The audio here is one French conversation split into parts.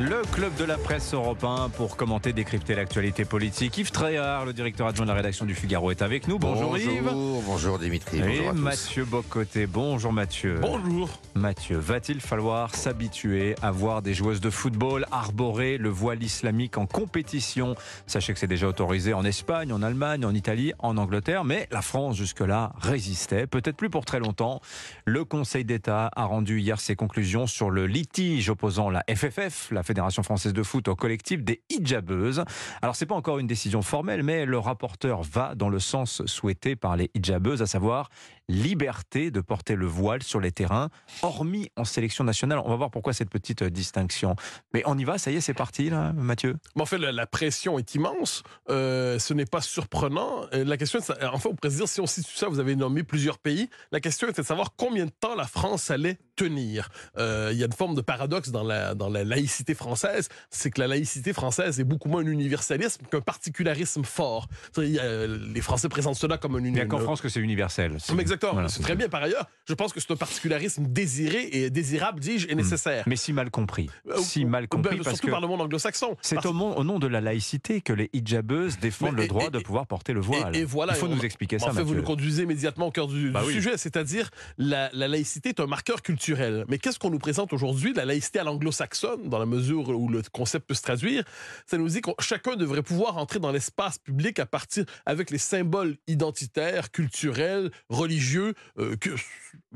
Le club de la presse européen pour commenter, décrypter l'actualité politique. Yves Tréhard, le directeur adjoint de la rédaction du Figaro, est avec nous. Bonjour, Yves. Bonjour Dimitri. Et bonjour à tous. Mathieu Bocoté. Bonjour Mathieu. Bonjour. Mathieu, va-t-il falloir s'habituer à voir des joueuses de football arborer le voile islamique en compétition? Sachez que c'est déjà autorisé en Espagne, en Allemagne, en Italie, en Angleterre, mais la France jusque-là résistait, peut-être plus pour très longtemps. Le Conseil d'État a rendu hier ses conclusions sur le litige opposant la FFF, la Fédération française de foot, au collectif des hijabeuses. Alors c'est pas encore une décision formelle, mais le rapporteur va dans le sens souhaité par les hijabeuses, à savoir liberté de porter le voile sur les terrains, hormis en sélection nationale. On va voir pourquoi cette petite euh, distinction. Mais on y va, ça y est, c'est parti là, Mathieu? Mais en fait, la, la pression est immense. Euh, ce n'est pas surprenant. Euh, la question, est, en fait, on pourrait se dire, si on situe ça, vous avez nommé plusieurs pays. La question était de savoir combien de temps la France allait tenir. Euh, il y a une forme de paradoxe dans la, dans la laïcité française, c'est que la laïcité française est beaucoup moins un universalisme qu'un particularisme fort. A- les Français présentent cela comme un Il n'y a une- qu'en France que c'est universel? Mais Voilà. c'est très bien. Par ailleurs, je pense que c'est un particularisme désiré et désirable, dis-je, et nécessaire. Mais si mal compris. Euh, Si mal ben, compris parce surtout que par le monde anglo-saxon. c'est Parce- au, nom- au nom de la laïcité que les hijabeuses défendent Mais- le droit et- de pouvoir porter le voile. Et, voilà. Il faut on- nous expliquer ça, En fait, vous nous conduisez immédiatement au cœur du, Bah du oui. sujet, c'est-à-dire la, la laïcité est un marqueur culturel. Mais qu'est-ce qu'on nous présente aujourd'hui, la laïcité à l'anglo-saxonne, dans la mesure où le concept peut se traduire? Ça nous dit que chacun devrait pouvoir entrer dans l'espace public à partir avec les symboles identitaires, culturels, religieux, euh, que-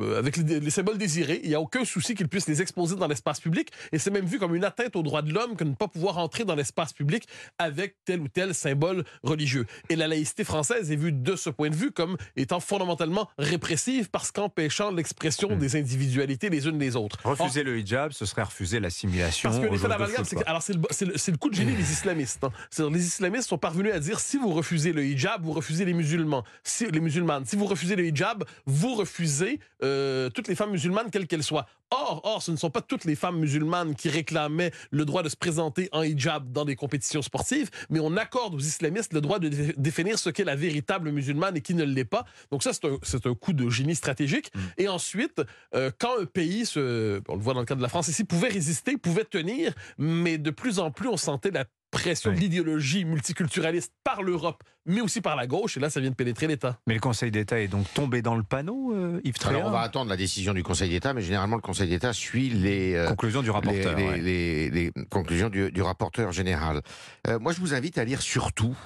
euh, avec les, les symboles désirés. Il n'y a aucun souci qu'ils puissent les exposer dans l'espace public. Et c'est même vu comme une atteinte aux droits de l'homme que de ne pas pouvoir entrer dans l'espace public avec tel ou tel symbole religieux. Et la laïcité française est vue de ce point de vue comme étant fondamentalement répressive parce qu'empêchant l'expression Hmm. des individualités les unes des autres. Refuser le hijab, ce serait refuser l'assimilation. Parce que l'effet d'amalgame, c'est alors c'est le, coup de génie des islamistes. hein. Les islamistes sont parvenus à dire si vous refusez le hijab, vous refusez les musulmans, si, les musulmanes. Si vous refusez le hijab, vous refusez euh, toutes les femmes musulmanes, quelles qu'elles soient. Or, or, ce ne sont pas toutes les femmes musulmanes qui réclamaient le droit de se présenter en hijab dans des compétitions sportives, mais on accorde aux islamistes le droit de dé- définir ce qu'est la véritable musulmane et qui ne l'est pas. Donc ça, c'est un, un coup de génie stratégique. Et ensuite, euh, quand un pays, se, on le voit dans le cas de la France ici, pouvait résister, pouvait tenir, mais de plus en plus, on sentait la pression Oui. de l'idéologie multiculturaliste par l'Europe, mais aussi par la gauche, et là, ça vient de pénétrer l'État. Mais le Conseil d'État est donc tombé dans le panneau, euh, Yves Alors Tréhard on va attendre la décision du Conseil d'État, mais généralement le Conseil d'État suit les, euh, Conclusion du rapporteur. les- ouais. les- les conclusions du, du rapporteur général. Euh, moi je vous invite à lire surtout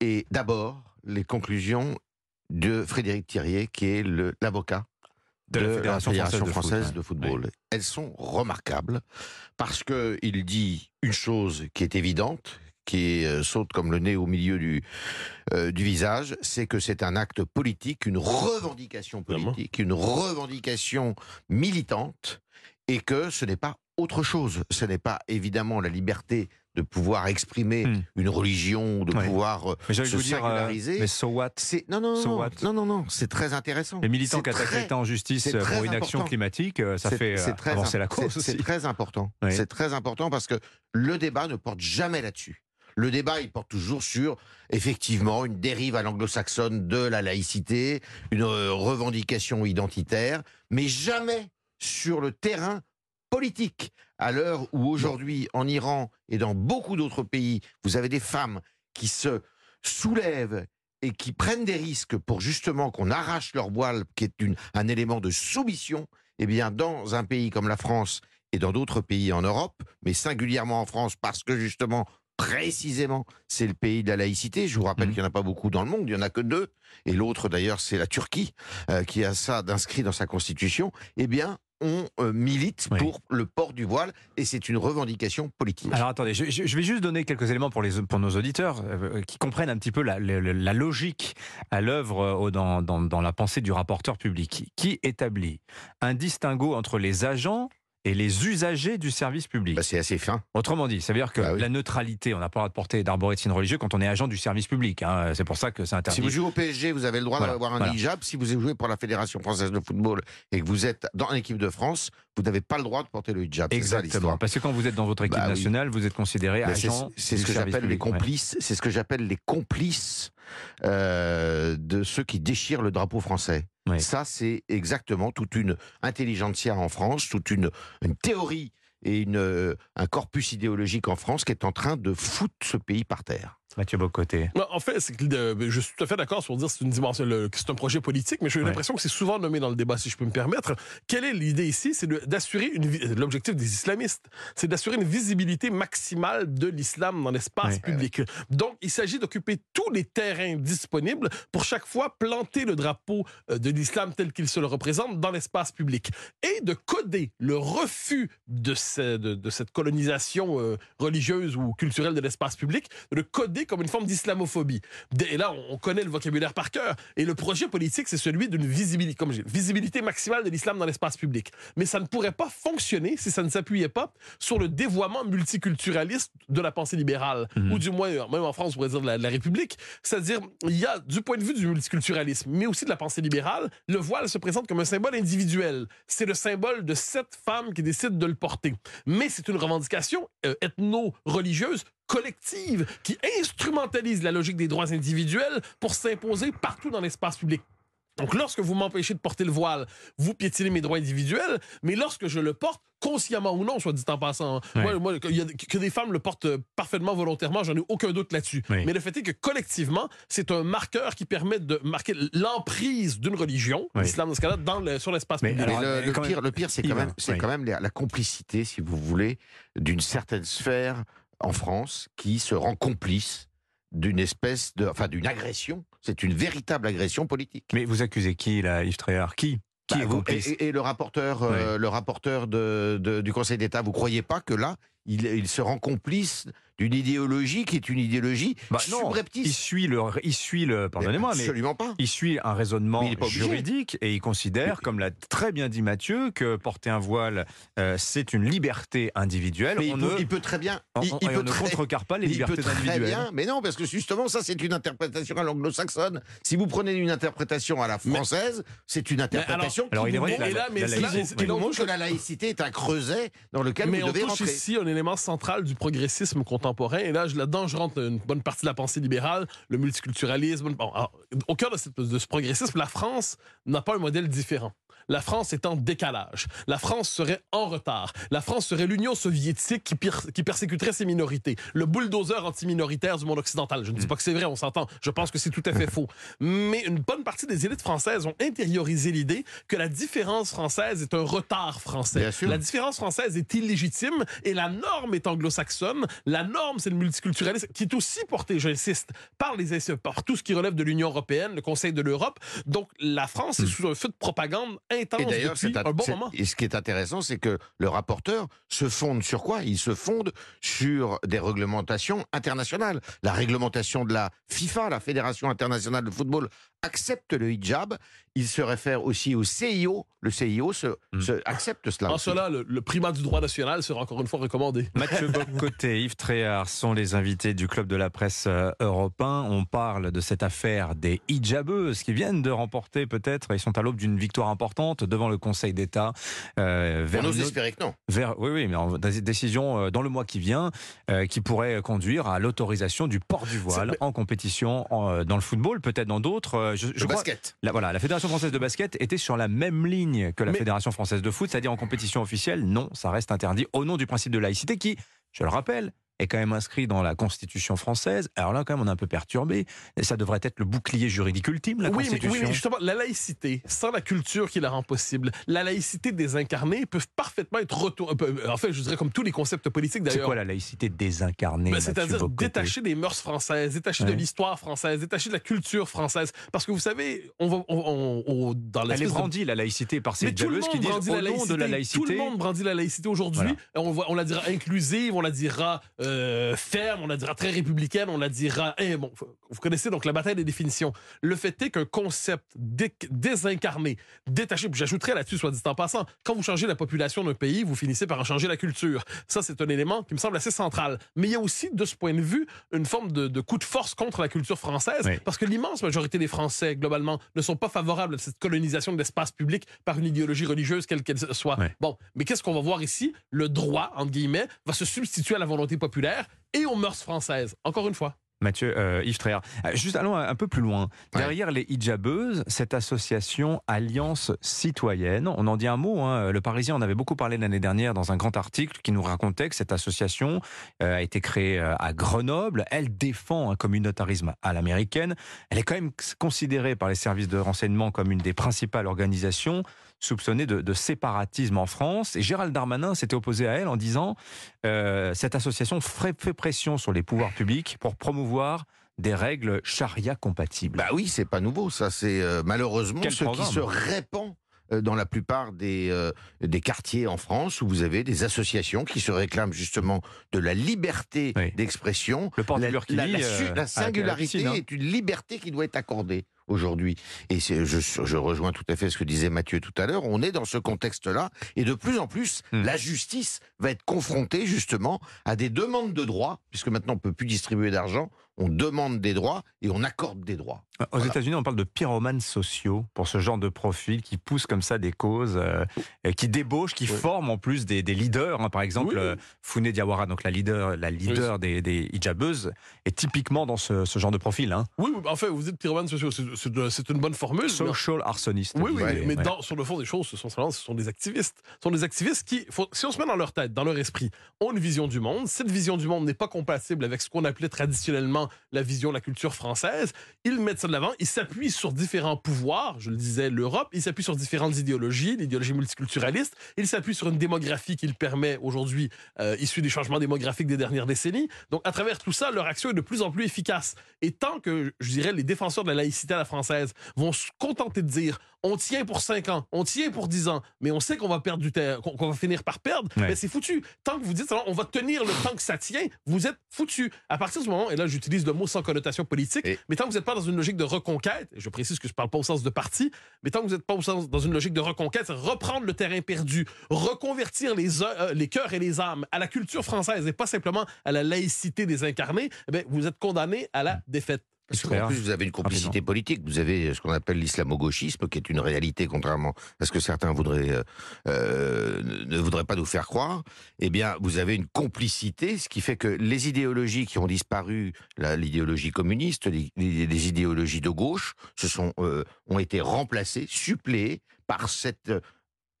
et d'abord les conclusions de Frédéric Thirier, qui est l'avocat De la Fédération française de française football. Elles sont remarquables parce que il dit une chose qui est évidente, qui euh, saute comme le nez au milieu du, euh, du visage, c'est que c'est un acte politique, une revendication politique, une revendication militante, et que ce n'est pas autre chose. Ce n'est pas évidemment la liberté de pouvoir exprimer Hmm. une religion, de Ouais. pouvoir euh, Mais j'allais se vous dire, euh, singulariser. mais so what? C'est non non So non, what? non non non, c'est très intéressant. Les militants qui attaquent l'État en justice c'est pour une action climatique, euh, ça fait euh, c'est très avancer la cause c'est- aussi. C'est très important. Oui. C'est très important parce que le débat ne porte jamais là-dessus. Le débat, il porte toujours sur, effectivement, une dérive à l'anglo-saxonne de la laïcité, une euh, revendication identitaire, mais jamais sur le terrain politique. À l'heure où aujourd'hui, en Iran et dans beaucoup d'autres pays, vous avez des femmes qui se soulèvent et qui prennent des risques pour justement qu'on arrache leur voile, qui est une, un élément de soumission, eh bien, dans un pays comme la France et dans d'autres pays en Europe, mais singulièrement en France, parce que justement, précisément, c'est le pays de la laïcité. Je vous rappelle Mhm. qu'il n'y en a pas beaucoup dans le monde, il n'y en a que deux. Et l'autre, d'ailleurs, c'est la Turquie, euh, qui a ça d'inscrit dans sa constitution. Eh bien, on euh, milite Oui. pour le port du voile, et c'est une revendication politique. Alors attendez, je, vais juste donner quelques éléments pour, les, pour nos auditeurs euh, qui comprennent un petit peu la, la- la logique à l'œuvre euh, dans, dans- dans la pensée du rapporteur public, qui établit un distinguo entre les agents et les usagers du service public. Bah, c'est assez fin. Autrement dit, ça veut dire que Bah oui. la neutralité, on n'a pas le droit de porter d'arboré de signe religieux quand on est agent du service public. hein. C'est pour ça que c'est interdit. Si vous jouez au PSG, vous avez le droit Voilà, d'avoir un voilà. hijab. Si vous jouez pour la Fédération française de football et que vous êtes dans l'équipe de France, vous n'avez pas le droit de porter le hijab. Ça, Exactement. Parce que quand vous êtes dans votre équipe Bah oui. nationale, vous êtes considéré c'est- agent. C'est du ce que j'appelle les complices. C'est ce que j'appelle les complices euh, de ceux qui déchirent le drapeau français. Ça, c'est exactement toute une intelligentsia en France, toute une, théorie et euh, un corpus idéologique en France qui est en train de foutre ce pays par terre. Mathieu Bocoté. En fait, que, euh, je suis tout à fait d'accord sur dire que c'est une dimension, le- que c'est un projet politique, mais j'ai Ouais. l'impression que c'est souvent nommé dans le débat, si je peux me permettre. Quelle est l'idée ici? C'est d'assurer une vi- l'objectif des islamistes, c'est d'assurer une visibilité maximale de l'islam dans l'espace Ouais. public. Donc, il s'agit d'occuper tous les terrains disponibles pour chaque fois planter le drapeau euh, de l'islam tel qu'il se le représente dans l'espace public et de coder le refus de, ce- de- de cette colonisation euh, religieuse ou culturelle de l'espace public, de le coder comme une forme d'islamophobie. Et là, on, on connaît le vocabulaire par cœur. Et le projet politique, c'est celui d'une visibilité, comme visibilité maximale de l'islam dans l'espace public. Mais ça ne pourrait pas fonctionner si ça ne s'appuyait pas sur le dévoiement multiculturaliste de la pensée libérale, Mhm. ou du moins, euh, même en France, on pourrait dire de la, de la République. C'est-à-dire, il y a, du point de vue du multiculturalisme, mais aussi de la pensée libérale, le voile se présente comme un symbole individuel. C'est le symbole de cette femme qui décide de le porter. Mais c'est une revendication euh, ethno-religieuse collective qui instrumentalise la logique des droits individuels pour s'imposer partout dans l'espace public. Donc, lorsque vous m'empêchez de porter le voile, vous piétinez mes droits individuels, mais lorsque je le porte, consciemment ou non, soit dit en passant, hein, Ouais. moi, moi, qu'il y a- que des femmes le portent euh, parfaitement volontairement, j'en ai aucun doute là-dessus. Oui. Mais le fait est que collectivement, c'est un marqueur qui permet de marquer l'emprise d'une religion, Oui. l'islam dans ce cas-là, dans le- sur l'espace public. Mais le, pire, le pire, c'est quand même, c'est oui. quand même la, la complicité, si vous voulez, d'une certaine sphère en France qui se rend complice d'une espèce de, enfin, d'une agression. C'est une véritable agression politique. Mais vous accusez qui, là, Yves Tréhard? Qui? Qui Bah, est complice et, et le rapporteur, euh, le rapporteur de, de- du Conseil d'État, vous croyez pas que là, il, il se rend complice d'une idéologie qui est une idéologie Bah non, il suit le, il suit le, pardonnez-moi, mais Absolument pas. il suit un raisonnement il juridique et il considère, comme l'a très bien dit Mathieu, que porter un voile, euh, c'est une liberté individuelle. Mais il, on peut, ne, il peut très bien. on- Il, on- il peut on ne très- contrecarre pas les il peut libertés très individuelles. bien, mais non, parce que justement, ça, c'est une interprétation à l'anglo-saxonne. Si vous prenez une interprétation à la française, c'est une interprétation alors, qui il est vous vrai la laïcité, on montre touche- que la laïcité est un creuset dans lequel Mais vous on devez touche rentrer. ici un élément central du progressisme Et là, là-dedans, je rentre une bonne partie de la pensée libérale, le multiculturalisme. Au cœur de, cette- de ce progressisme, la France n'a pas un modèle différent. La France est en décalage. La France serait en retard. La France serait l'Union soviétique qui, persécuterait ses minorités. Le bulldozer anti-minoritaire du monde occidental. Je ne dis pas que c'est vrai, on s'entend. Je pense que c'est tout à fait faux. Mais une bonne partie des élites françaises ont intériorisé l'idée que la différence française est un retard français. Bien sûr. La différence française est illégitime et la norme est anglo-saxonne. La norme, c'est le multiculturalisme qui est aussi porté, j'insiste, par, les, par tout ce qui relève de l'Union européenne, le Conseil de l'Europe. Donc, la France est sous un feu de propagande intense Et d'ailleurs, depuis c'est un bon c'est- moment. et ce qui est intéressant, c'est que le rapporteur se fonde sur quoi? Il se fonde sur des réglementations internationales. La réglementation de la FIFA, la Fédération internationale de football, accepte le hijab. Il se réfère aussi au CIO. Le CIO se, Mm. se- accepte cela. En aussi. cela, le, le primat du droit national sera encore une fois recommandé. Mathieu Bocoté, Yves Tréhard sont les invités du club de la presse euh, européen. On parle de cette affaire des hijabeuses qui viennent de remporter peut-être, ils sont à l'aube d'une victoire importante devant le Conseil d'État. euh, vers On ose espérer que non. vers, oui, oui, mais en, des décisions euh, dans le mois qui vient euh, qui pourrait conduire à l'autorisation du port du voile en compétition en, dans le football, peut-être dans d'autres. Euh, je, je Le crois- basket. la, voilà, la Fédération française de basket était sur la même ligne que la Mais- Fédération française de foot, c'est-à-dire en compétition officielle, non, ça reste interdit au nom du principe de laïcité qui, je le rappelle, est quand même inscrit dans la Constitution française. Alors là, quand même, on est un peu perturbé. Et ça devrait être le bouclier juridique ultime, la oui, mais, Constitution. oui, mais justement, la laïcité, sans la culture qui la rend possible, la laïcité désincarnée peuvent parfaitement être retour... euh, En fait, je dirais comme tous les concepts politiques c'est d'ailleurs. quoi la laïcité désincarnée Ben, C'est-à-dire détacher des mœurs françaises, détacher de l'histoire française, détacher de la culture française. Parce que vous savez, on va on- on- on- dans Elle est de brandie, la laïcité, par ces mais tout le diabeuses qui monde disent brandit au la nom laïcité. de la Tout laïcité. le monde brandit la laïcité aujourd'hui. On, voit- on la dira inclusive, on la dira euh, ferme, on la dira très républicaine, on la dira. eh, bon, vous connaissez donc la bataille des définitions. Le fait est qu'un concept dé- désincarné, détaché, puis j'ajouterais là-dessus, soit dit en passant, quand vous changez la population d'un pays, vous finissez par en changer la culture. Ça, c'est un élément qui me semble assez central. Mais il y a aussi, de ce point de vue, une forme de, de coup de force contre la culture française, Oui. parce que l'immense majorité des Français, globalement, ne sont pas favorables à cette colonisation de l'espace public par une idéologie religieuse, quelle qu'elle soit. Oui. Bon, mais qu'est-ce qu'on va voir ici? Le droit, entre guillemets, va se substituer à la volonté populaire et aux mœurs françaises. Encore une fois. Mathieu euh, Yves Tréhard. Euh, Juste allons un peu plus loin. Ouais. Derrière les hijabeuses, cette association Alliance Citoyenne, on en dit un mot. hein. Le Parisien en avait beaucoup parlé l'année dernière dans un grand article qui nous racontait que cette association euh, a été créée euh, à Grenoble. Elle défend un communautarisme à l'américaine. Elle est quand même considérée par les services de renseignement comme une des principales organisations soupçonnées de, de séparatisme en France. Et Gérald Darmanin s'était opposé à elle en disant euh, cette association fait pression sur les pouvoirs publics pour promouvoir des règles charia compatibles. Bah oui, c'est pas nouveau. Ça, c'est euh, malheureusement Quel ce programme qui se répand euh, dans la plupart des, euh, des quartiers en France où vous avez des associations qui se réclament justement de la liberté Oui. d'expression. le port La, la- la singularité piscine, hein. est une liberté qui doit être accordée aujourd'hui. Et je, je rejoins tout à fait ce que disait Mathieu tout à l'heure. On est dans ce contexte-là et de plus en plus, Hmm. la justice va être confrontée justement à des demandes de droits, puisque maintenant on peut plus distribuer d'argent. On demande des droits et on accorde des droits. Aux Voilà. États-Unis, on parle de pyromanes sociaux pour ce genre de profil qui poussent comme ça des causes, euh, qui débauchent, qui Oui. forment en plus des, des leaders. hein. Par exemple, Oui. euh, Founé Diawara, donc la leader, la leader des, des hijabeuses, est typiquement dans ce, ce genre de profil. Hein. Oui, oui, en fait, vous dites pyromanes sociaux, c'est une bonne formule. mais- Social arsoniste. Oui, oui, mais, mais ouais. dans- sur le fond des choses, ce sont, ce sont des activistes. Ce sont des activistes qui, faut- si on se met dans leur tête, dans leur esprit, ont une vision du monde. Cette vision du monde n'est pas compatible avec ce qu'on appelait traditionnellement la vision, la culture française. Ils mettent ça de l'avant. Ils s'appuient sur différents pouvoirs. Je le disais, l'Europe. Ils s'appuient sur différentes idéologies, l'idéologie multiculturaliste. Ils s'appuient sur une démographie qui le permet aujourd'hui, euh, issue des changements démographiques des dernières décennies. Donc, à travers tout ça, leur action est de plus en plus efficace. Et tant que, je dirais, les défenseurs de la laïcité à la française vont se contenter de dire on tient pour 5 ans, on tient pour 10 ans, mais on sait qu'on va perdre du qu'on va finir par perdre, mais c'est foutu. Tant que vous dites on va tenir le temps que ça tient, vous êtes foutu. À partir du moment, et là j'utilise le mot sans connotation politique, Et- mais tant que vous n'êtes pas dans une logique de reconquête, et je précise que je parle pas au sens de parti, mais tant que vous n'êtes pas au sens, dans une logique de reconquête, reprendre le terrain perdu, reconvertir les, euh, les cœurs et les âmes à la culture française et pas simplement à la laïcité des incarnés, eh bien, vous êtes condamné à la défaite. Parce qu'en plus, vous avez une complicité politique. Vous avez ce qu'on appelle l'islamo-gauchisme, qui est une réalité, contrairement à ce que certains voudraient, euh, euh, ne voudraient pas nous faire croire. Eh bien, vous avez une complicité, ce qui fait que les idéologies qui ont disparu, l'idéologie communiste, les, idéologies de gauche, se sont, euh, ont été remplacées, suppléées par cet euh,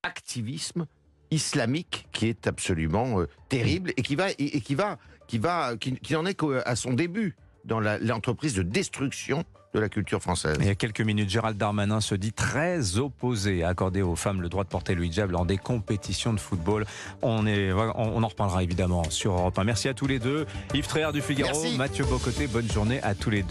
activisme islamique qui est absolument euh, terrible et qui va, et, et qui va, qui va, qui, qui en est qu'à son début dans l'entreprise de destruction de la culture française. Il y a quelques minutes, Gérald Darmanin se dit très opposé à accorder aux femmes le droit de porter le hijab lors des compétitions de football. On, est, on, on en reparlera évidemment sur Europe 1. Merci à tous les deux. Yves Tréhard du Figaro, Merci. Mathieu Bocoté, bonne journée à tous les deux.